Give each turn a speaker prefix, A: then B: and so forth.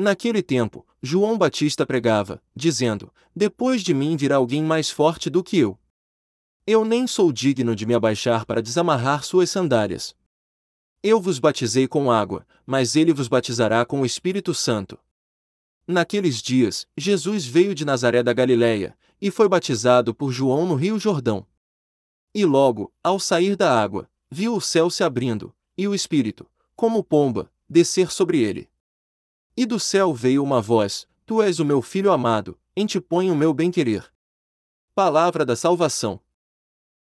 A: Naquele tempo, João Batista pregava, dizendo: Depois de mim virá alguém mais forte do que eu. Eu nem sou digno de me abaixar para desamarrar suas sandálias. Eu vos batizei com água, mas ele vos batizará com o Espírito Santo. Naqueles dias, Jesus veio de Nazaré da Galiléia, e foi batizado por João no Rio Jordão. E logo, ao sair da água, viu o céu se abrindo, e o Espírito, como pomba, descer sobre ele. E do céu veio uma voz: Tu és o meu filho amado, em ti ponho o meu bem-querer. Palavra da salvação.